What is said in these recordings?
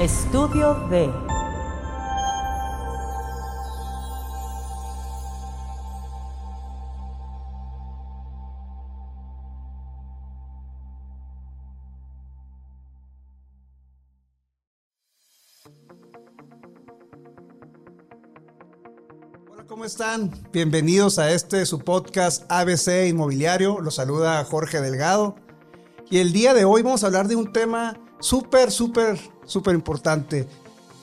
Estudio D. Hola, ¿cómo están? Bienvenidos a este su podcast ABC Inmobiliario. Los saluda Jorge Delgado. Y el día de hoy vamos a hablar de un tema súper, súper, súper importante,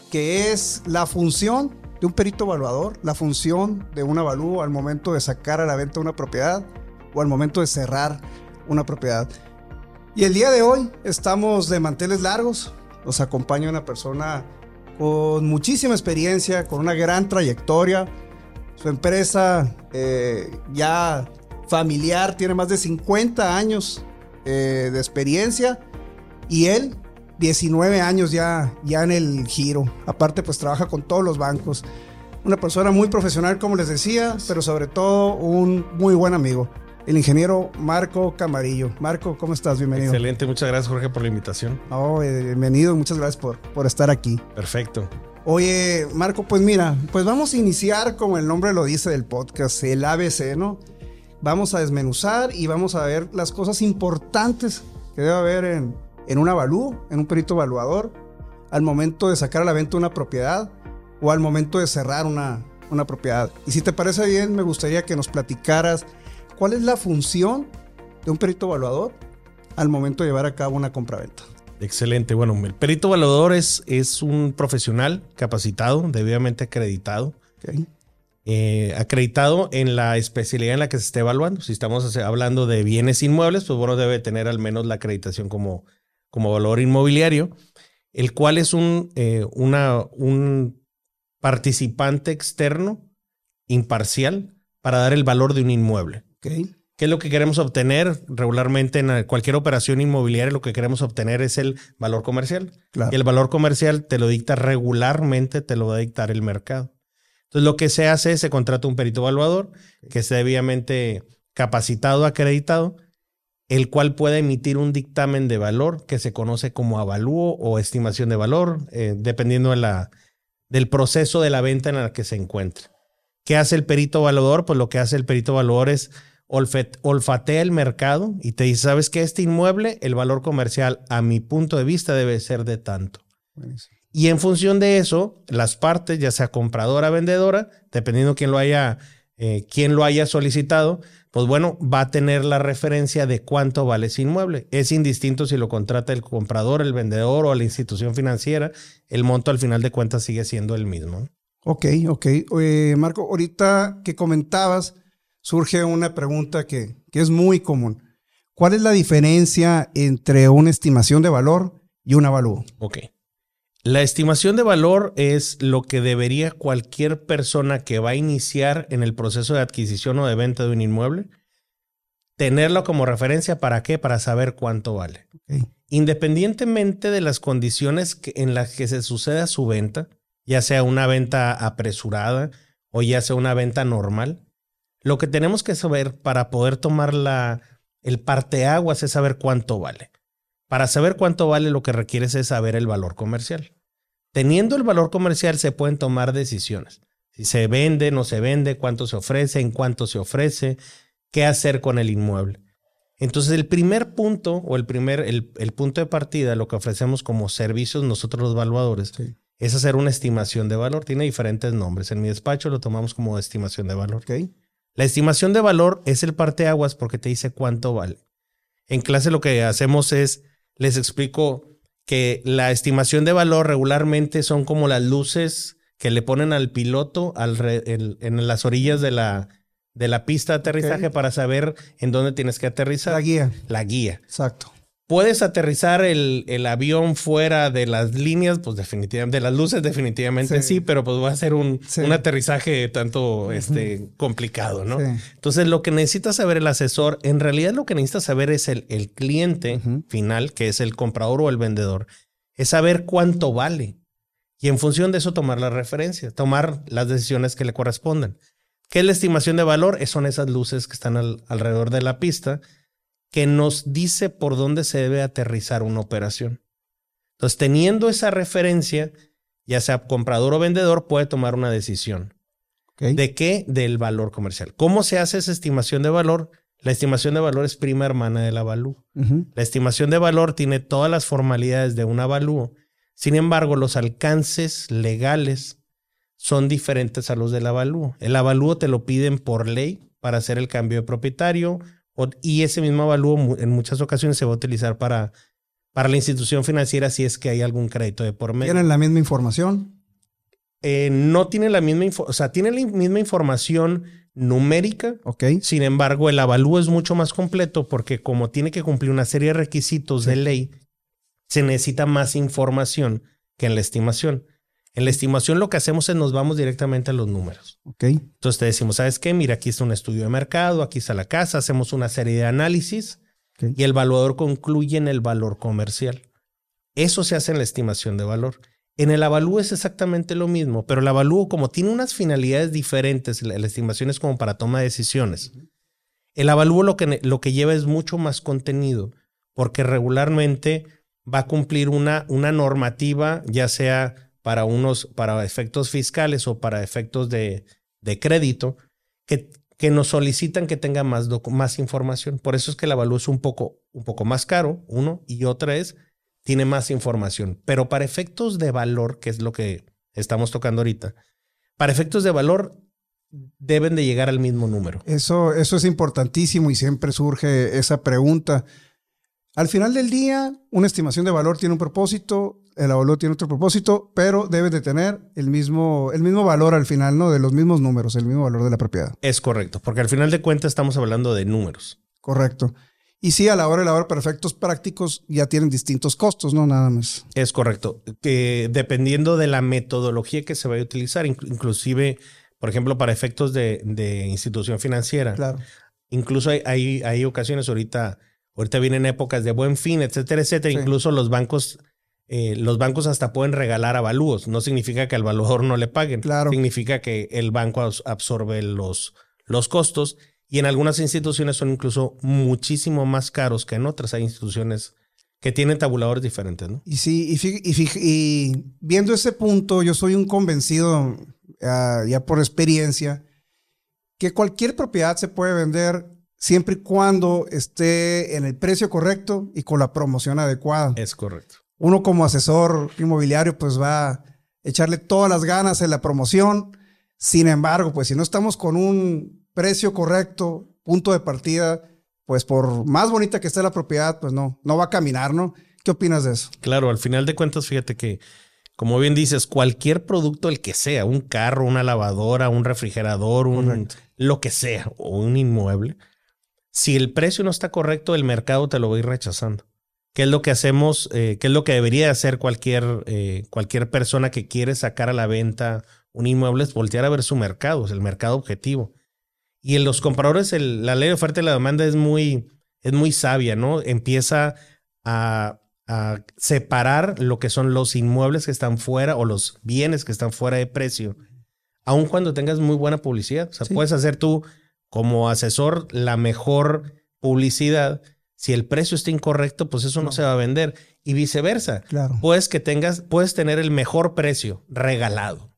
que es la función de un perito evaluador, la función de un avalúo al momento de sacar a la venta una propiedad o al momento de cerrar una propiedad. Y el día de hoy estamos de manteles largos. Nos acompaña una persona con muchísima experiencia, con una gran trayectoria. Su empresa eh, ya familiar tiene más de 50 años eh, de experiencia y él 19 años ya, ya en el giro. Aparte pues trabaja con todos los bancos. Una persona muy profesional como les decía, pero sobre todo un muy buen amigo. El ingeniero Marco Camarillo. Marco, ¿cómo estás? Bienvenido. Excelente, muchas gracias Jorge por la invitación. Oh, eh, bienvenido, muchas gracias por, por estar aquí. Perfecto. Oye, Marco, pues mira, pues vamos a iniciar como el nombre lo dice del podcast, el ABC, ¿no? Vamos a desmenuzar y vamos a ver las cosas importantes que debe haber en, en un avalúo, en un perito evaluador, al momento de sacar a la venta una propiedad o al momento de cerrar una, una propiedad. Y si te parece bien, me gustaría que nos platicaras cuál es la función de un perito evaluador al momento de llevar a cabo una compraventa. Excelente. Bueno, el perito evaluador es, es un profesional capacitado, debidamente acreditado. Okay. Eh, acreditado en la especialidad en la que se esté evaluando. Si estamos hablando de bienes inmuebles, pues bueno, debe tener al menos la acreditación como, como valor inmobiliario, el cual es un, eh, una, un participante externo imparcial para dar el valor de un inmueble. Okay. ¿Qué es lo que queremos obtener regularmente en cualquier operación inmobiliaria? Lo que queremos obtener es el valor comercial. Claro. Y el valor comercial te lo dicta regularmente, te lo va a dictar el mercado. Entonces, lo que se hace es se contrata un perito evaluador que esté debidamente capacitado, acreditado, el cual puede emitir un dictamen de valor que se conoce como avalúo o estimación de valor, eh, dependiendo de la, del proceso de la venta en el que se encuentre. ¿Qué hace el perito evaluador? Pues lo que hace el perito evaluador es olfatea el mercado y te dice, ¿sabes qué? Este inmueble, el valor comercial, a mi punto de vista, debe ser de tanto. Buenísimo. Y en función de eso, las partes, ya sea compradora, vendedora, dependiendo quién lo haya, eh, quién lo haya solicitado, pues bueno, va a tener la referencia de cuánto vale ese inmueble. Es indistinto si lo contrata el comprador, el vendedor o la institución financiera, el monto al final de cuentas sigue siendo el mismo. Ok, ok. Eh, Marco, ahorita que comentabas, surge una pregunta que, que, es muy común. ¿Cuál es la diferencia entre una estimación de valor y un avalúo? Ok. La estimación de valor es lo que debería cualquier persona que va a iniciar en el proceso de adquisición o de venta de un inmueble tenerlo como referencia. ¿Para qué? Para saber cuánto vale. Okay. Independientemente de las condiciones que, en las que se suceda su venta, ya sea una venta apresurada o ya sea una venta normal, lo que tenemos que saber para poder tomar la, el parteaguas es saber cuánto vale. Para saber cuánto vale lo que requieres es saber el valor comercial. Teniendo el valor comercial se pueden tomar decisiones. Si se vende, no se vende, cuánto se ofrece, en cuánto se ofrece, qué hacer con el inmueble. Entonces el primer punto o el primer, el, el punto de partida, lo que ofrecemos como servicios nosotros los evaluadores, Sí. es hacer una estimación de valor. Tiene diferentes nombres. En mi despacho lo tomamos como estimación de valor. Ok. La estimación de valor es el parteaguas porque te dice cuánto vale. En clase lo que hacemos es, les explico que la estimación de valor regularmente son como las luces que le ponen al piloto al re- el- en las orillas de la, de la pista de aterrizaje para saber en dónde tienes que aterrizar. La guía. La guía. Exacto. ¿Puedes aterrizar el, el avión fuera de las líneas? Pues definitivamente, de las luces definitivamente Sí. sí, pero pues va a ser un, Sí. un aterrizaje tanto este, complicado, ¿no? Sí. Entonces lo que necesita saber el asesor, en realidad lo que necesita saber es el, el cliente final, que es el comprador o el vendedor, es saber cuánto vale. Y en función de eso tomar la referencia, tomar las decisiones que le correspondan. ¿Qué es la estimación de valor? Es- Son esas luces que están al- alrededor de la pista que nos dice por dónde se debe aterrizar una operación. Entonces, teniendo esa referencia, ya sea comprador o vendedor, puede tomar una decisión. ¿De qué? Del valor comercial. ¿Cómo se hace esa estimación de valor? La estimación de valor es prima hermana del avalúo. La estimación de valor tiene todas las formalidades de un avalúo. Sin embargo, los alcances legales son diferentes a los del avalúo. El avalúo te lo piden por ley para hacer el cambio de propietario y ese mismo avalúo en muchas ocasiones se va a utilizar para, para la institución financiera si es que hay algún crédito de por medio. ¿Tienen la misma información? Eh, no tienen la misma, o sea, tienen la misma información numérica. Ok. Sin embargo, el avalúo es mucho más completo porque como tiene que cumplir una serie de requisitos de ley, se necesita más información que en la estimación. En la estimación lo que hacemos es nos vamos directamente a los números. Ok. Entonces te decimos, ¿sabes qué? Mira, aquí está un estudio de mercado, aquí está la casa, hacemos una serie de análisis y el valuador concluye en el valor comercial. Eso se hace en la estimación de valor. En el avalúo es exactamente lo mismo, pero el avalúo como tiene unas finalidades diferentes, la, estimación es como para toma de decisiones. El avalúo lo que, lo que lleva es mucho más contenido, porque regularmente va a cumplir una, una normativa, ya sea para unos, para efectos fiscales o para efectos de, de crédito, que, que, nos solicitan que tenga más, más información. Por eso es que el avalúo es un poco, un poco más caro, uno, y otra es, tiene más información. Pero para efectos de valor, que es lo que estamos tocando ahorita, para efectos de valor deben de llegar al mismo número. Eso, eso es importantísimo y siempre surge esa pregunta. Al final del día, una estimación de valor tiene un propósito, el avalúo tiene otro propósito, pero debe de tener el mismo, el mismo valor al final, ¿no? De los mismos números, el mismo valor de la propiedad. Es correcto, porque al final de cuentas estamos hablando de números. Correcto. Y sí, a la hora de la hora, para efectos prácticos, ya tienen distintos costos, ¿no? Nada más. Es correcto. Que dependiendo de la metodología que se vaya a utilizar, inclusive, por ejemplo, para efectos de, institución financiera. Claro. Incluso hay, hay ocasiones ahorita Ahorita vienen épocas de buen fin, etcétera, etcétera. Incluso los bancos, eh, los bancos hasta pueden regalar avalúos. No significa que al valuador no le paguen. Claro. Significa que el banco absorbe los, los costos. Y en algunas instituciones son incluso muchísimo más caros que en otras. Hay instituciones que tienen tabuladores diferentes, ¿no? Y sí, y, y viendo ese punto, yo soy un convencido, ah, ya por experiencia, que cualquier propiedad se puede vender siempre y cuando esté en el precio correcto y con la promoción adecuada. Es correcto. Uno como asesor inmobiliario pues va a echarle todas las ganas en la promoción. Sin embargo, pues si no estamos con un precio correcto, punto de partida, pues por más bonita que esté la propiedad, pues no, no va a caminar, ¿no? ¿Qué opinas de eso? Claro, al final de cuentas, fíjate que, como bien dices, cualquier producto, el que sea, un carro, una lavadora, un refrigerador, un, lo que sea, o un inmueble, si el precio no está correcto, el mercado te lo va a ir rechazando. ¿Qué es lo que hacemos? Eh, ¿Qué es lo que debería hacer cualquier, eh, cualquier persona que quiere sacar a la venta un inmueble? Es voltear a ver su mercado, es el mercado objetivo. Y en los compradores, la ley de oferta y la demanda es muy, es muy sabia, ¿no? Empieza a, separar lo que son los inmuebles que están fuera o los bienes que están fuera de precio, aun cuando tengas muy buena publicidad. O sea, puedes hacer tú como asesor la mejor publicidad. Si el precio está incorrecto, pues eso no, se va a vender. Y viceversa. Claro. Puedes que tengas, puedes tener el mejor precio regalado.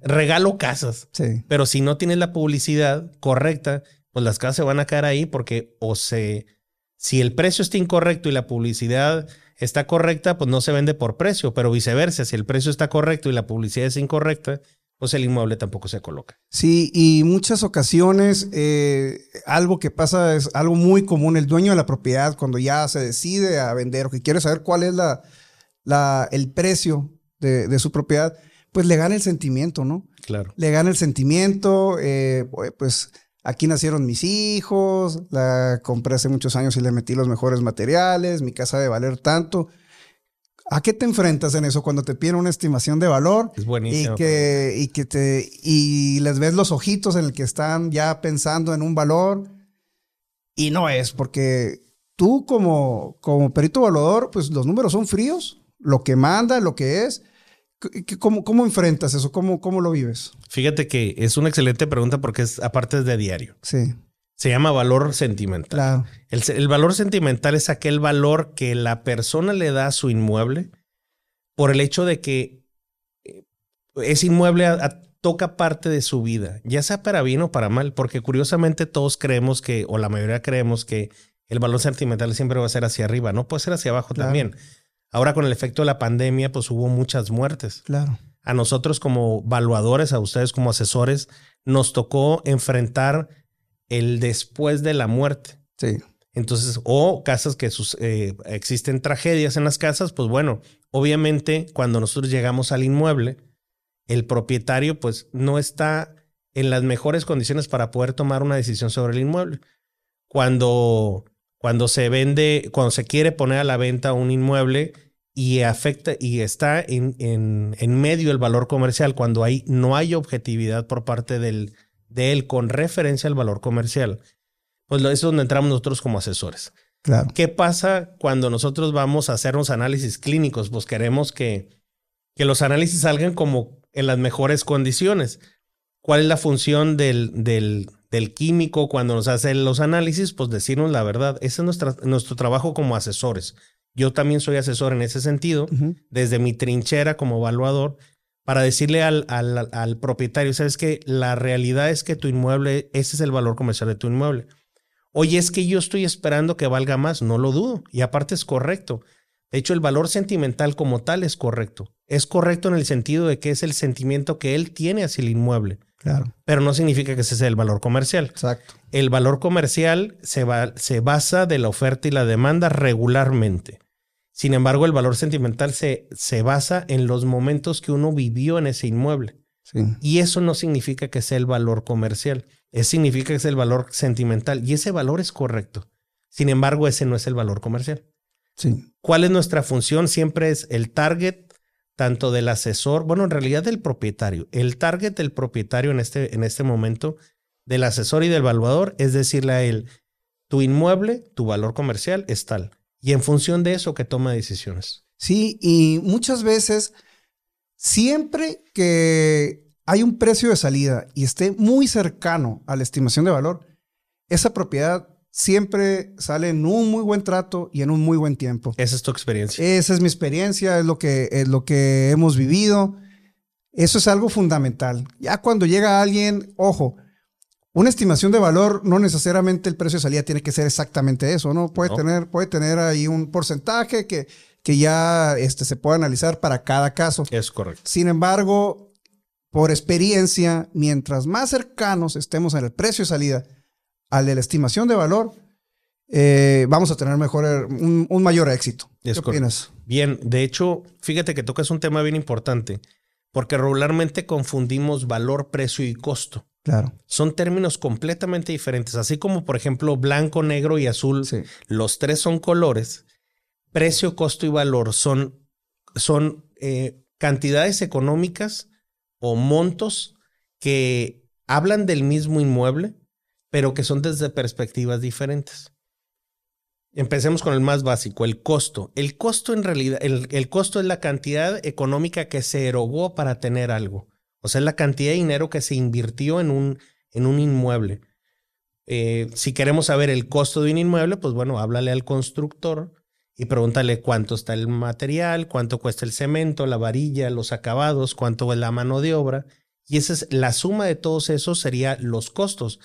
Regalo casas. Sí. Pero si no tienes la publicidad correcta, pues las casas se van a caer ahí porque o se, si el precio está incorrecto y la publicidad está correcta, pues no se vende por precio. Pero viceversa, si el precio está correcto y la publicidad es incorrecta, pues el inmueble tampoco se coloca. Sí, y muchas ocasiones eh, algo que pasa es algo muy común, el dueño de la propiedad cuando ya se decide a vender o que quiere saber cuál es la, la el precio de, su propiedad, pues le gana el sentimiento, ¿no? Claro. Le gana el sentimiento, eh, pues aquí nacieron mis hijos, la compré hace muchos años y le metí los mejores materiales, mi casa de valer tanto. ¿A qué te enfrentas en eso cuando te piden una estimación de valor? Es buenísimo. Y que, y que te, y les ves los ojitos en el que están ya pensando en un valor y no es, porque tú como, como perito evaluador, pues los números son fríos, lo que manda, lo que es. ¿Cómo, cómo enfrentas eso? ¿Cómo, ¿Cómo lo vives? Fíjate que es una excelente pregunta porque es aparte de diario. Sí. Se llama valor sentimental. El, valor sentimental es aquel valor que la persona le da a su inmueble por el hecho de que eh, ese inmueble toca parte de su vida, ya sea para bien o para mal, porque curiosamente todos creemos que, o la mayoría creemos que el valor sentimental siempre va a ser hacia arriba, no puede ser hacia abajo también. Ahora con el efecto de la pandemia, pues hubo muchas muertes. Claro. A nosotros como valuadores, a ustedes como asesores, nos tocó enfrentar el después de la muerte. Sí. Entonces, o casas que eh, existen tragedias en las casas, pues bueno, obviamente cuando nosotros llegamos al inmueble, el propietario pues no está en las mejores condiciones para poder tomar una decisión sobre el inmueble. Cuando, cuando se vende, cuando se quiere poner a la venta un inmueble y afecta y está en, en, en medio del valor comercial, cuando hay, no hay objetividad por parte del, de él con referencia al valor comercial, pues eso es donde entramos nosotros como asesores. Claro. ¿Qué pasa cuando nosotros vamos a hacernos análisis clínicos? Pues queremos que, que los análisis salgan como en las mejores condiciones. ¿Cuál es la función del, del, del químico cuando nos hace los análisis? Pues decirnos la verdad. Ese es nuestra, nuestro trabajo como asesores. Yo también soy asesor en ese sentido, desde mi trinchera como evaluador, para decirle al, al, al propietario, sabes que la realidad es que tu inmueble, ese es el valor comercial de tu inmueble. Oye, es que yo estoy esperando que valga más, no lo dudo. Y aparte es correcto. De hecho, el valor sentimental como tal es correcto. Es correcto en el sentido de que es el sentimiento que él tiene hacia el inmueble. Claro. Pero no significa que ese sea el valor comercial. Exacto. El valor comercial se, va, se basa de la oferta y la demanda regularmente. Sin embargo, el valor sentimental se, se basa en los momentos que uno vivió en ese inmueble. Sí. Y eso no significa que sea el valor comercial. Eso significa que es el valor sentimental y ese valor es correcto. Sin embargo, ese no es el valor comercial. Sí. ¿Cuál es nuestra función? Siempre es el target tanto del asesor, bueno, en realidad del propietario. El target del propietario en este, en este momento, del asesor y del evaluador, es decirle a él, tu inmueble, tu valor comercial es tal. Y en función de eso que toma decisiones. Sí, y muchas veces, siempre que hay un precio de salida y esté muy cercano a la estimación de valor, esa propiedad siempre sale en un muy buen trato y en un muy buen tiempo. Esa es tu experiencia. Esa es mi experiencia, es lo que, es lo que hemos vivido. Eso es algo fundamental. Ya cuando llega alguien, ojo, una estimación de valor, no necesariamente el precio de salida tiene que ser exactamente eso, ¿no? Puede, No. Tener, puede tener ahí un porcentaje que, que ya este, se puede analizar para cada caso. Es correcto. Sin embargo, por experiencia, mientras más cercanos estemos en el precio de salida al de la estimación de valor, eh, vamos a tener mejor, un, un mayor éxito. Es ¿Qué correcto. opinas? Bien, de hecho, fíjate que tocas un tema bien importante, porque regularmente confundimos valor, precio y costo. Claro. Son términos completamente diferentes, así como por ejemplo blanco, negro y azul, Sí. los tres son colores. Precio, costo y valor son, son eh, cantidades económicas o montos que hablan del mismo inmueble, pero que son desde perspectivas diferentes. Empecemos con el más básico, el costo. El costo en realidad, el, el costo es la cantidad económica que se erogó para tener algo. O sea, es la cantidad de dinero que se invirtió en un, en un inmueble. Eh, si queremos saber el costo de un inmueble, pues bueno, háblale al constructor y pregúntale cuánto está el material, cuánto cuesta el cemento, la varilla, los acabados, cuánto es la mano de obra. Y esa es la suma de todos esos sería los costos.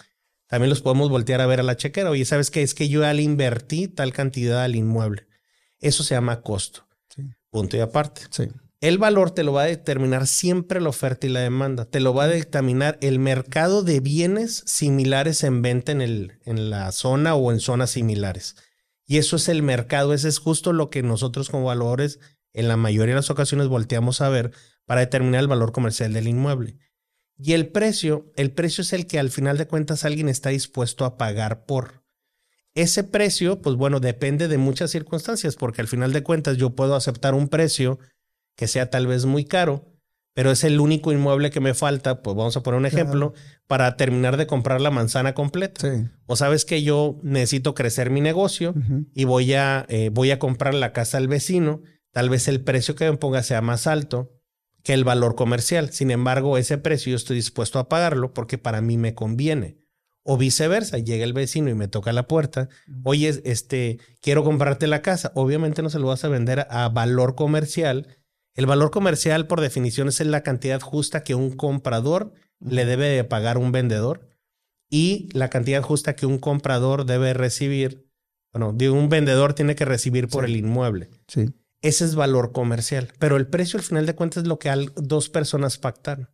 También los podemos voltear a ver a la chequera. Oye, ¿sabes qué? Es que yo ya le invertí tal cantidad al inmueble. Eso se llama costo. Sí. Punto y aparte. Sí. El valor te lo va a determinar siempre la oferta y la demanda. Te lo va a determinar el mercado de bienes similares en venta en, el, en la zona o en zonas similares. Y eso es el mercado. Ese es justo lo que nosotros como valores en la mayoría de las ocasiones volteamos a ver para determinar el valor comercial del inmueble. Y el precio, el precio es el que al final de cuentas alguien está dispuesto a pagar por. Ese precio, pues bueno, depende de muchas circunstancias, porque al final de cuentas yo puedo aceptar un precio que sea tal vez muy caro, pero es el único inmueble que me falta, pues vamos a poner un ejemplo, para terminar de comprar la manzana completa. Sí. O sabes que yo necesito crecer mi negocio y voy a, eh, voy a comprar la casa al vecino, tal vez el precio que me ponga sea más alto que el valor comercial. Sin embargo, ese precio yo estoy dispuesto a pagarlo porque para mí me conviene. O viceversa, llega el vecino y me toca la puerta. Oye, este, quiero comprarte la casa. Obviamente no se lo vas a vender a valor comercial El valor comercial, por definición, es la cantidad justa que un comprador le debe de pagar a un vendedor y la cantidad justa que un comprador debe recibir, bueno, de un vendedor tiene que recibir por el inmueble. Sí. Ese es valor comercial. Pero el precio, al final de cuentas, es lo que dos personas pactan.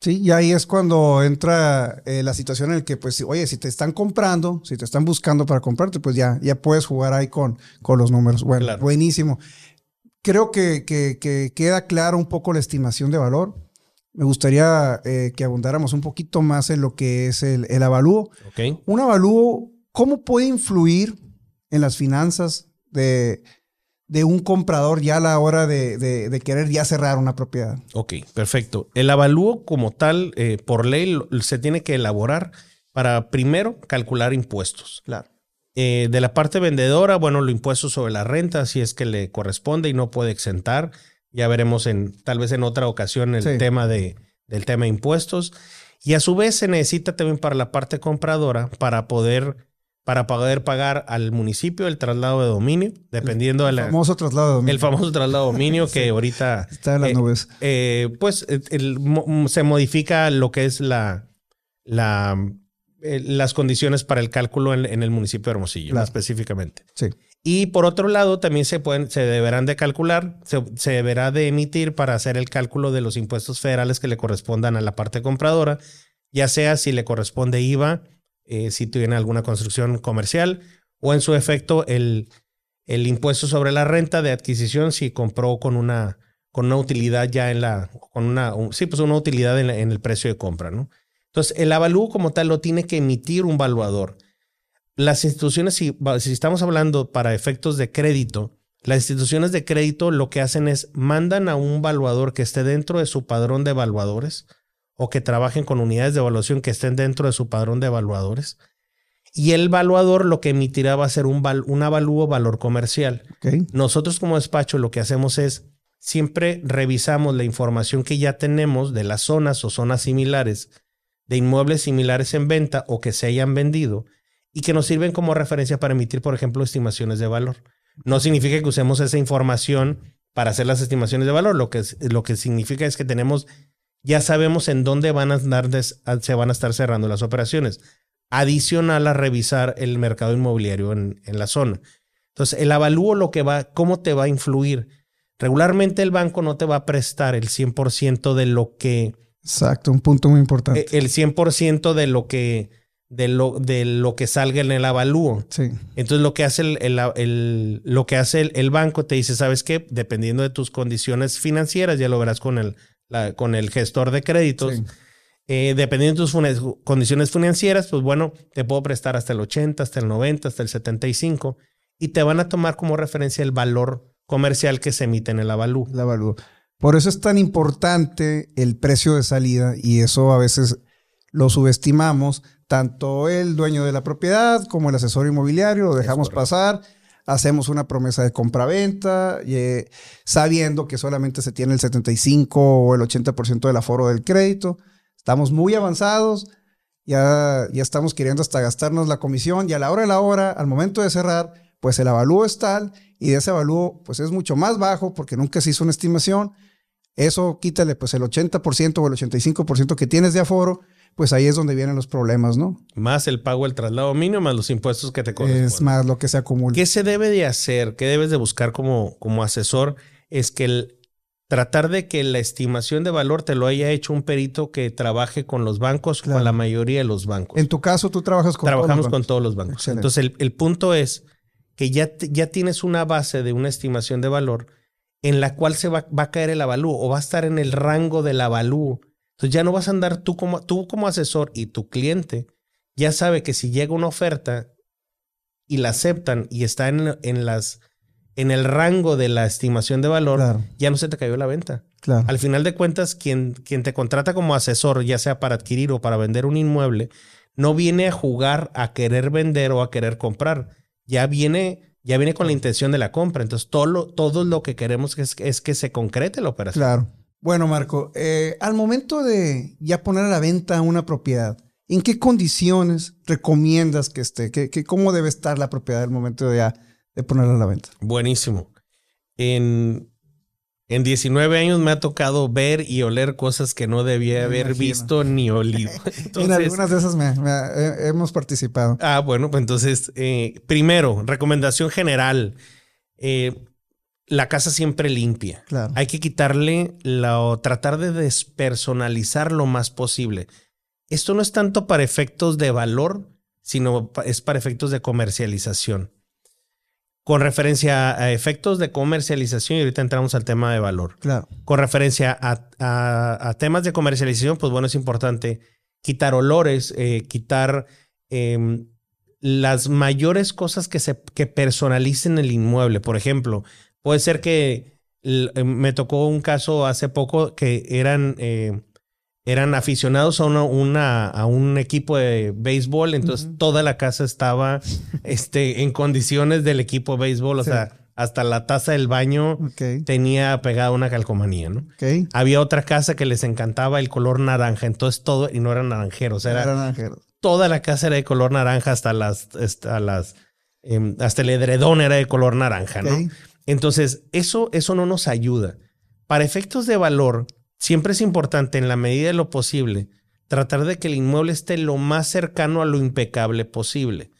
Sí, y ahí es cuando entra eh, la situación en la que, pues, oye, si te están comprando, si te están buscando para comprarte, pues ya, ya puedes jugar ahí con, con los números. Bueno, buenísimo. Creo que, que, queda claro un poco la estimación de valor. Me gustaría eh, que abundáramos un poquito más en lo que es el, el avalúo. Okay. Un avalúo, ¿cómo puede influir en las finanzas de, de un comprador ya a la hora de, querer ya cerrar una propiedad. Ok, perfecto. El avalúo como tal, eh, por ley, se tiene que elaborar para primero calcular impuestos. Claro. Eh, de la parte vendedora, bueno, lo impuesto sobre la renta, si es que le corresponde y no puede exentar. Ya veremos en, tal vez en otra ocasión el tema de, del tema de impuestos. Y a su vez se necesita también para la parte compradora para poder para poder pagar al municipio el traslado de dominio, dependiendo de la... El famoso traslado de dominio. El famoso traslado de dominio que ahorita... Está en las eh, nubes. Eh, pues se modifica lo que es la... la eh, las condiciones para el cálculo en, el municipio de Hermosillo, específicamente. Sí. Y por otro lado, también se, pueden, se deberán de calcular, se, se, deberá de emitir para hacer el cálculo de los impuestos federales que le correspondan a la parte compradora, ya sea si le corresponde IVA, eh, si tiene alguna construcción comercial o en su efecto el, el impuesto sobre la renta de adquisición si compró con una, con una utilidad ya en la, con una, sí, pues una utilidad en, el precio de compra, ¿no? Entonces, el avalúo como tal lo tiene que emitir un valuador. Las instituciones, si, si estamos hablando para efectos de crédito, las instituciones de crédito lo que hacen es mandan a un valuador que esté dentro de su padrón de evaluadores o que trabajen con unidades de evaluación que estén dentro de su padrón de evaluadores. Y el evaluador lo que emitirá va a ser un, un avalúo valor comercial. Nosotros como despacho lo que hacemos es siempre revisamos la información que ya tenemos de las zonas o zonas similares, de inmuebles similares en venta o que se hayan vendido y que nos sirven como referencia para emitir, por ejemplo, estimaciones de valor. No significa que usemos esa información para hacer las estimaciones de valor, lo que, lo que significa es que tenemos ya sabemos en dónde van a andar se van a estar cerrando las operaciones. Adicional a revisar el mercado inmobiliario en, la zona. Entonces, el avalúo lo que va, cómo te va a influir. Regularmente el banco no te va a prestar el 100% de lo que... Exacto, un punto muy importante. El 100% de lo que de lo, de lo que salga en el avalúo. Sí. Entonces lo que hace el, lo que hace el, banco te dice, ¿sabes qué? Dependiendo de tus condiciones financieras, ya lo verás con el, con el gestor de créditos. Eh, dependiendo de tus condiciones financieras, pues bueno, te puedo prestar hasta el 80, hasta el 90, hasta el 75 y te van a tomar como referencia el valor comercial que se emite en el avalú. El avalú. Por eso es tan importante el precio de salida y eso a veces lo subestimamos, tanto el dueño de la propiedad como el asesor inmobiliario, lo dejamos pasar hacemos una promesa de compra-venta, eh, sabiendo que solamente se tiene el 75 o el 80% del aforo del crédito. Estamos muy avanzados, ya, ya estamos queriendo hasta gastarnos la comisión y a la hora de la hora, al momento de cerrar, pues el avalúo es tal y de ese avalúo pues es mucho más bajo porque nunca se hizo una estimación. Eso quítale pues el 80% o el 85% que tienes de aforo pues ahí es donde vienen los problemas, ¿no? Más el pago del traslado mínimo, más los impuestos que te corresponden. Es más lo que se acumula. ¿Qué se debe de hacer? ¿Qué debes de buscar como, como asesor? Es que el, tratar de que la estimación de valor te lo haya hecho un perito que trabaje con los bancos, con la mayoría de los bancos. En tu caso, tú trabajas con Trabajamos todos los con todos los bancos. Entonces, el, punto es que ya, ya tienes una base de una estimación de valor en la cual se va, va a caer el avalúo o va a estar en el rango del avalúo entonces ya no vas a andar tú como, tú como asesor y tu cliente ya sabe que si llega una oferta y la aceptan y está en, en las, en el rango de la estimación de valor, ya no se te cayó la venta. Claro. Al final de cuentas, quien, quien te contrata como asesor, ya sea para adquirir o para vender un inmueble, no viene a jugar a querer vender o a querer comprar. Ya viene, ya viene con la intención de la compra. Entonces, todo lo, todo lo que queremos es, es que se concrete la operación. Claro. Bueno, Marco, eh, al momento de ya poner a la venta una propiedad, ¿en qué condiciones recomiendas que esté? ¿Qué, cómo debe estar la propiedad al momento de, ya, de ponerla a la venta? Buenísimo. En, En 19 años me ha tocado ver y oler cosas que no debía haber visto ni olido. en algunas de esas hemos participado. Ah, bueno, pues entonces, eh, primero, recomendación general. Eh, la casa siempre limpia. Claro. Hay que quitarle la, o tratar de despersonalizar lo más posible. Esto no es tanto para efectos de valor, sino es para efectos de comercialización. Con referencia a efectos de comercialización, y ahorita entramos al tema de valor. Claro. Con referencia a, temas de comercialización, pues bueno, es importante quitar olores, eh, quitar em, las mayores cosas que, se, que personalicen el inmueble. Por ejemplo, puede ser que me tocó un caso hace poco que eran eh, eran aficionados a, una, a un equipo de béisbol, entonces toda la casa estaba este, en condiciones del equipo de béisbol, o sea, hasta la taza del baño tenía pegada una calcomanía, ¿no? Había otra casa que les encantaba el color naranja, entonces todo, y no eran naranjeros, era, toda la casa era de color naranja, hasta las, hasta las, em, hasta el edredón era de color naranja, ¿no? Entonces, eso, eso no nos ayuda. Para efectos de valor, Siempre es importante, en la medida de lo posible, tratar de que el inmueble esté lo más cercano a lo impecable posible.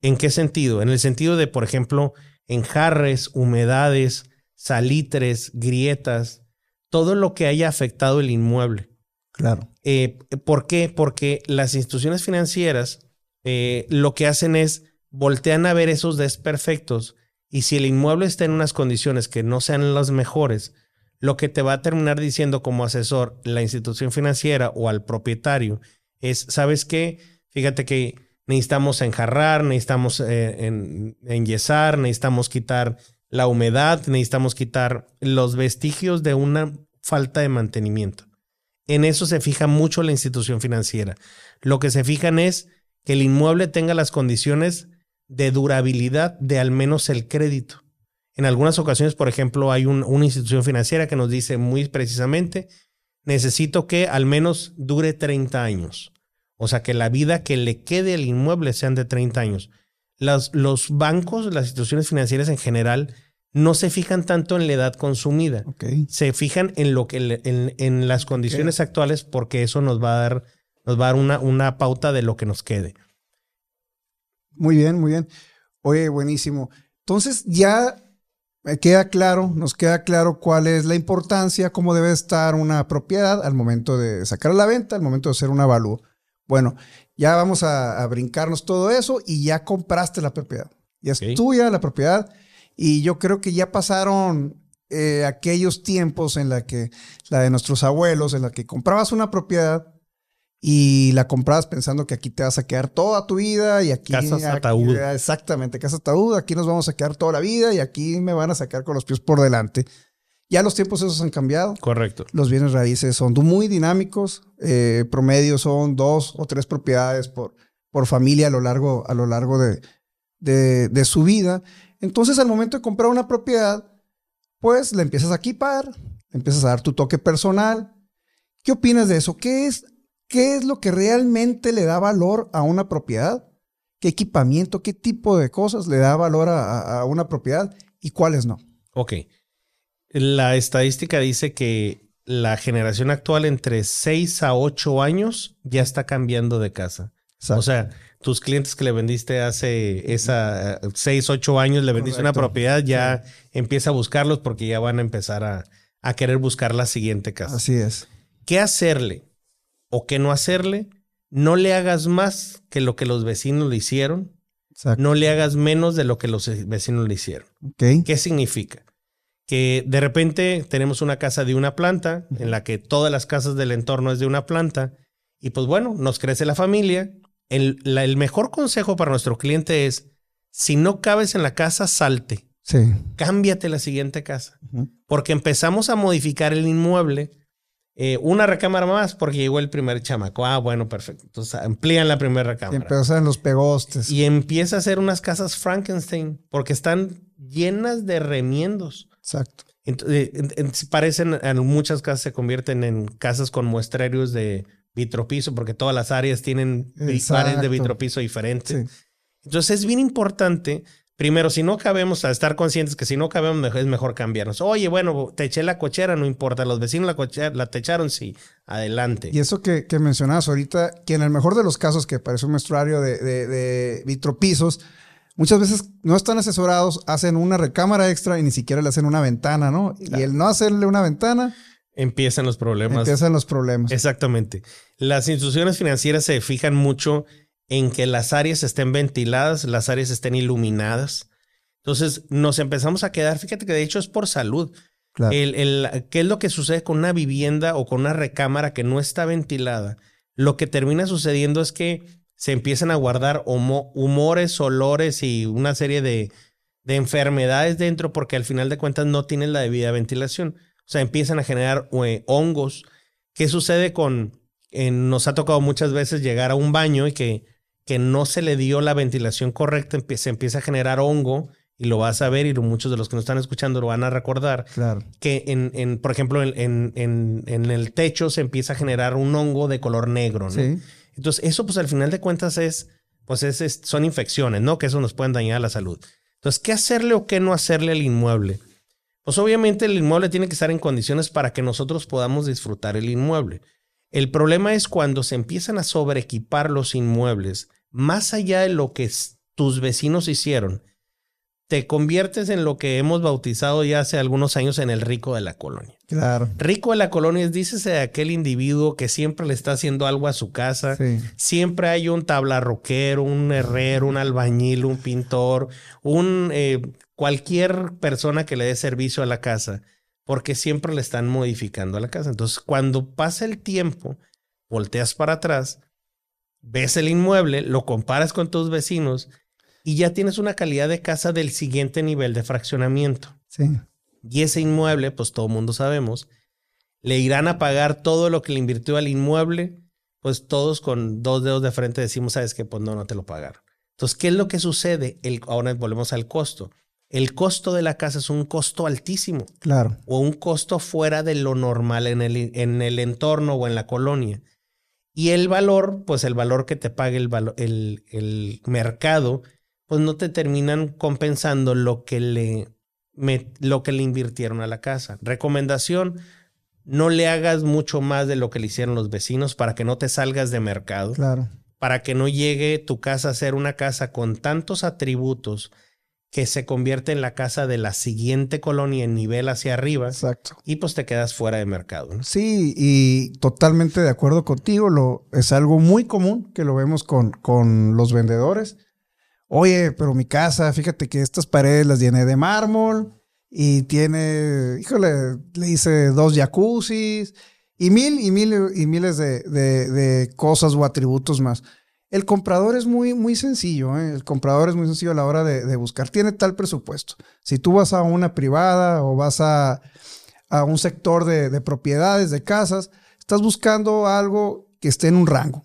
¿En qué sentido? En el sentido de, por ejemplo, enjarres, humedades, salitres, grietas, todo lo que haya afectado el inmueble. Claro. Eh, ¿Por qué? Porque las instituciones financieras eh, lo que hacen es voltean a ver esos desperfectos y si el inmueble está en unas condiciones que no sean las mejores, lo que te va a terminar diciendo como asesor la institución financiera o al propietario es, ¿sabes qué? Fíjate que necesitamos enjarrar, necesitamos eh, enyesar, necesitamos quitar la humedad, necesitamos quitar los vestigios de una falta de mantenimiento. En eso se fija mucho la institución financiera. Lo que se fijan es que el inmueble tenga las condiciones de durabilidad de al menos el crédito. En algunas ocasiones, por ejemplo, hay una institución financiera que nos dice muy precisamente, necesito que al menos dure 30 años. O sea, que la vida que le quede al inmueble sean de 30 años. Las, los bancos, las instituciones financieras en general, no se fijan tanto en la edad consumida. Se fijan en lo que en, las condiciones actuales porque eso nos va a dar, nos va a dar una, una pauta de lo que nos quede. Muy bien, muy bien. Oye, buenísimo. Entonces ya me queda claro, nos queda claro cuál es la importancia, cómo debe estar una propiedad al momento de sacar a la venta, al momento de hacer un avalúo. Bueno, ya vamos a, brincarnos todo eso y ya compraste la propiedad. Ya es tuya la propiedad y yo creo que ya pasaron eh, aquellos tiempos en la que, la de nuestros abuelos, en la que comprabas una propiedad y la comprabas pensando que aquí te vas a quedar toda tu vida y aquí... Casas ataúd. Exactamente, casa ataúd, aquí nos vamos a quedar toda la vida y aquí me van a sacar con los pies por delante. Ya los tiempos esos han cambiado. Correcto. Los bienes raíces son muy dinámicos, eh, promedio son dos o tres propiedades por, por familia a lo largo, a lo largo de, de, de su vida. Entonces al momento de comprar una propiedad, pues la empiezas a equipar, empiezas a dar tu toque personal. ¿Qué opinas de eso? ¿Qué es ¿Qué es lo que realmente le da valor a una propiedad? ¿Qué equipamiento, qué tipo de cosas le da valor a, una propiedad y cuáles no? Ok. La estadística dice que la generación actual entre 6 a 8 años ya está cambiando de casa. O sea, tus clientes que le vendiste hace esa 6, 8 años, le vendiste una propiedad, ya empieza a buscarlos porque ya van a empezar a, a querer buscar la siguiente casa. Así es. ¿Qué hacerle? O qué no hacerle, no le hagas más que lo que los vecinos le hicieron, no le hagas menos de lo que los vecinos le hicieron. ¿Qué significa? Que de repente tenemos una casa de una planta, en la que todas las casas del entorno es de una planta, y pues bueno, nos crece la familia. El, el mejor consejo para nuestro cliente es, si no cabes en la casa, salte. Sí. Cámbiate la siguiente casa. Porque empezamos a modificar el inmueble eh, una recámara más porque llegó el primer chamaco. Ah, bueno, perfecto. Entonces amplían la primera recámara. Y empiezan los pegostes. Y empieza a hacer unas casas Frankenstein porque están llenas de remiendos. Exacto. Entonces, parecen, en muchas casas se convierten en casas con muestrarios de vitropiso porque todas las áreas tienen paredes de vitropiso diferentes. Entonces es bien importante primero, si no cabemos, a estar conscientes que si no cabemos, es mejor cambiarnos. Oye, bueno, te eché la cochera, no importa. Los vecinos la, cochera, la te echaron, sí, adelante. Y eso que, que mencionabas ahorita, que en el mejor de los casos, que parece un menstruario de, de, de vitropisos, muchas veces no están asesorados, hacen una recámara extra y ni siquiera le hacen una ventana, ¿no? Y el no hacerle una ventana. Empiezan los problemas. Empiezan los problemas. Exactamente. Las instituciones financieras se fijan mucho en que las áreas estén ventiladas, las áreas estén iluminadas. Entonces nos empezamos a quedar, fíjate que de hecho es por salud. El, el, ¿Qué es lo que sucede con una vivienda o con una recámara que no está ventilada? Lo que termina sucediendo es que se empiezan a guardar humores, olores y una serie de, de enfermedades dentro porque al final de cuentas no tienen la debida ventilación. O sea, empiezan a generar eh, hongos. ¿Qué sucede con... nos ha tocado muchas veces llegar a un baño y que, que no se le dio la ventilación correcta, se empieza a generar hongo y lo vas a ver y muchos de los que nos están escuchando lo van a recordar. Claro. Que en, en por ejemplo, en, en, en, el techo se empieza a generar un hongo de color negro, ¿no? Sí. Entonces, eso pues al final de cuentas es, pues es, son infecciones, ¿no? Que eso nos pueden dañar la salud. Entonces, ¿qué hacerle o qué no hacerle al inmueble? Pues obviamente el inmueble tiene que estar en condiciones para que nosotros podamos disfrutar el inmueble. El problema es cuando se empiezan a sobreequipar los inmuebles, más allá de lo que tus vecinos hicieron, te conviertes en lo que hemos bautizado ya hace algunos años en el rico de la colonia. Claro. Rico de la colonia es, dícese de aquel individuo que siempre le está haciendo algo a su casa. Siempre hay un tablarroquero, un herrero, un albañil, un pintor, un eh, cualquier persona que le dé servicio a la casa, porque siempre le están modificando a la casa. Entonces, cuando pasa el tiempo, volteas para atrás, ves el inmueble, lo comparas con tus vecinos y ya tienes una calidad de casa del siguiente nivel de fraccionamiento. Sí. Y ese inmueble, pues todo mundo sabemos, le irán a pagar todo lo que le invirtió al inmueble, pues todos con dos dedos de frente decimos, sabes que pues no, no te lo pagaron. Entonces, ¿qué es lo que sucede? El, ahora volvemos al costo. El costo de la casa es un costo altísimo. Claro. O un costo fuera de lo normal en el, en el entorno o en la colonia. Y el valor, pues el valor que te pague el, el, el mercado, pues no te terminan compensando lo que le, lo que le invirtieron a la casa. Recomendación, no le hagas mucho más de lo que le hicieron los vecinos para que no te salgas de mercado. Claro. Para que no llegue tu casa a ser una casa con tantos atributos que se convierte en la casa de la siguiente colonia en nivel hacia arriba. Exacto. Y pues te quedas fuera de mercado. Sí, y totalmente de acuerdo contigo. Lo, es algo muy común que lo vemos con, con los vendedores Oye, pero mi casa, fíjate que estas paredes las llené de mármol y tiene, híjole, le hice dos jacuzzis y mil y mil y miles de, cosas o atributos más. El comprador es muy, muy sencillo, ¿eh? el comprador es muy sencillo a la hora de, buscar. Tiene tal presupuesto. Si tú vas a una privada o vas a, a un sector de propiedades, de casas, estás buscando algo que esté en un rango.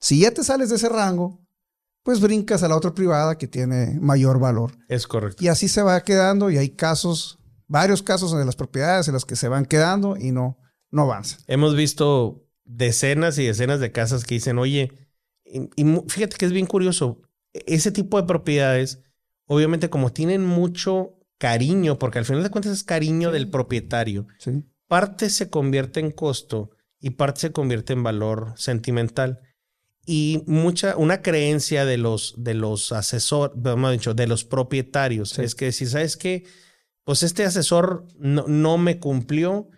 Si ya te sales de ese rango, pues brincas a la otra privada que tiene mayor valor. Es correcto. Y así se va quedando y hay casos, varios casos de las propiedades en las que se van quedando y no, no avanzan. Hemos visto decenas y decenas de casas que dicen, oye, y, fíjate que es bien curioso, ese tipo de propiedades, obviamente como tienen mucho cariño, porque al final de cuentas es cariño del propietario, parte se convierte en costo y parte se convierte en valor sentimental. Y mucha, una creencia de los, de los asesores, de los propietarios, es que si sabes que, pues este asesor no, no me cumplió,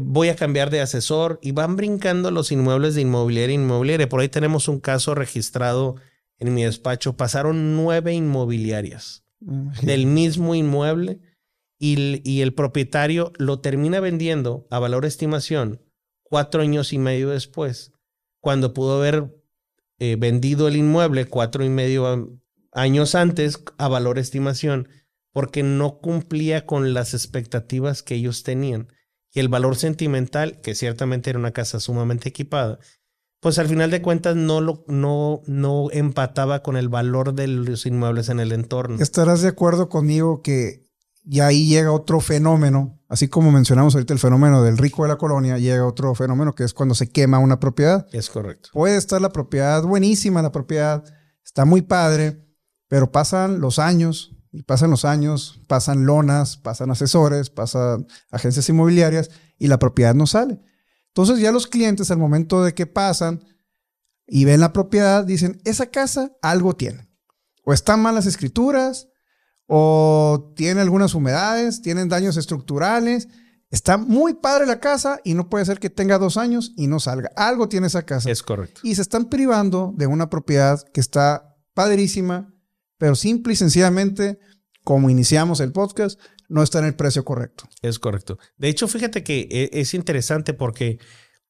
voy a cambiar de asesor y van brincando los inmuebles de inmobiliaria inmobiliaria. Por ahí tenemos un caso registrado en mi despacho, pasaron nueve inmobiliarias del mismo inmueble y, y el propietario lo termina vendiendo a valor estimación cuatro años y medio después, cuando pudo haber eh, vendido el inmueble cuatro y medio años antes a valor estimación porque no cumplía con las expectativas que ellos tenían. Y el valor sentimental, que ciertamente era una casa sumamente equipada, pues al final de cuentas no, lo, no, no empataba con el valor de los inmuebles en el entorno. Estarás de acuerdo conmigo que y ahí llega otro fenómeno, así como mencionamos ahorita el fenómeno del rico de la colonia, llega otro fenómeno que es cuando se quema una propiedad. Es correcto. Puede estar la propiedad buenísima, la propiedad está muy padre, pero pasan los años, y pasan los años, pasan lonas, pasan asesores, pasan agencias inmobiliarias y la propiedad no sale. Entonces ya los clientes al momento de que pasan y ven la propiedad dicen, esa casa algo tiene. O están malas escrituras, o tiene algunas humedades, tienen daños estructurales. Está muy padre la casa y no puede ser que tenga dos años y no salga. Algo tiene esa casa. Es correcto. Y se están privando de una propiedad que está padrísima, pero simple y sencillamente, como iniciamos el podcast, no está en el precio correcto. Es correcto. De hecho, fíjate que e, es interesante porque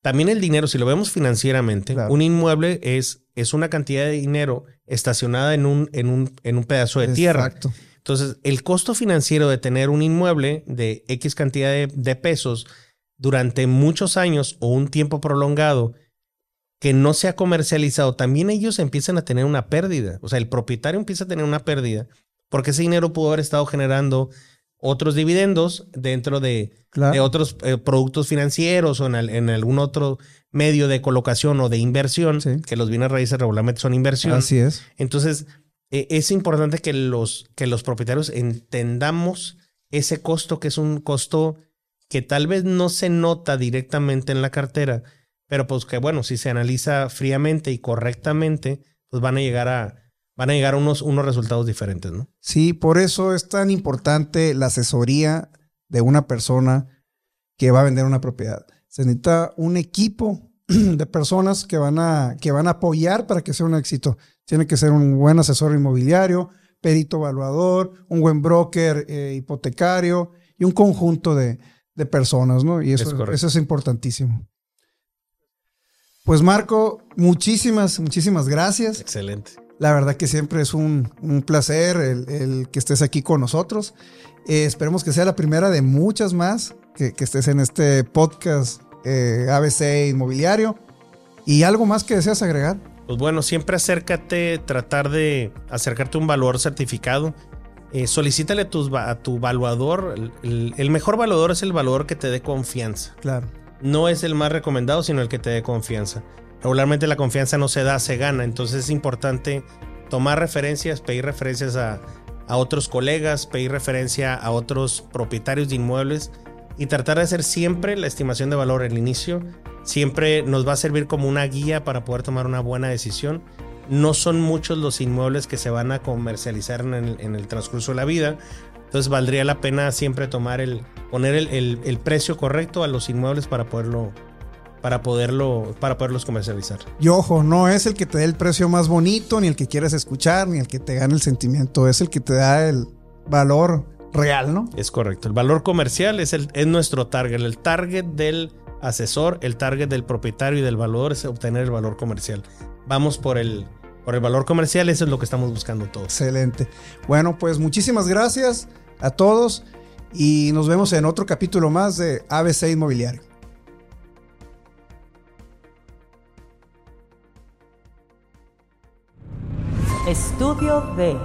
también el dinero, si lo vemos financieramente, un inmueble es, es una cantidad de dinero estacionada en un, en un, en un pedazo de tierra. Exacto. Entonces, el costo financiero de tener un inmueble de X cantidad de, de pesos durante muchos años o un tiempo prolongado que no se ha comercializado, también ellos empiezan a tener una pérdida. O sea, el propietario empieza a tener una pérdida porque ese dinero pudo haber estado generando otros dividendos dentro de, de otros eh, productos financieros o en, algún otro medio de colocación o de inversión, que los bienes raíces regularmente son inversión. Así es. Entonces, e, es importante que los, que los propietarios entendamos ese costo, que es un costo que tal vez no se nota directamente en la cartera, pero pues que bueno, si se analiza fríamente y correctamente, pues van a llegar a, van a llegar unos, unos resultados diferentes, ¿no? Sí, por eso es tan importante la asesoría de una persona que va a vender una propiedad. Se necesita un equipo de personas que van a, que van a apoyar para que sea un éxito. Tiene que ser un buen asesor inmobiliario, perito evaluador, un buen broker eh, hipotecario y un conjunto de, personas, ¿no? Y eso eso es importantísimo. Pues Marco, muchísimas, muchísimas gracias. Excelente. La verdad que siempre es un, placer el, que estés aquí con nosotros. Eh, esperemos que sea la primera de muchas más que, estés en este podcast eh, ABC Inmobiliario. ¿Y algo más que deseas agregar? Pues bueno, siempre acércate, tratar de acercarte a un valor certificado. Eh, solicítale a tu, a tu evaluador. El, el, mejor evaluador es el valor que te dé confianza. Claro no es el más recomendado, sino el que te dé confianza. Regularmente la confianza no se da, se gana. Entonces es importante tomar referencias, pedir referencias a, otros colegas, pedir referencia a otros propietarios de inmuebles y tratar de hacer siempre la estimación de valor al inicio. Siempre nos va a servir como una guía para poder tomar una buena decisión. No son muchos los inmuebles que se van a comercializar en el transcurso de la vida. Entonces valdría la pena siempre tomar el, poner el, precio correcto a los inmuebles para poderlo, para poderlo, para poderlos comercializar. Y ojo, no es el que te dé el precio más bonito, ni el que quieres escuchar, ni el que te gane el sentimiento, es el que te da el valor real, ¿no? Es correcto. El valor comercial es, el, es nuestro target. El target del asesor, el target del propietario y del valor es obtener el valor comercial. Vamos por el, por el valor comercial, eso es lo que estamos buscando todos. Excelente. Bueno, pues muchísimas gracias a todos y nos vemos en otro capítulo más de ABC Inmobiliario. Estudio de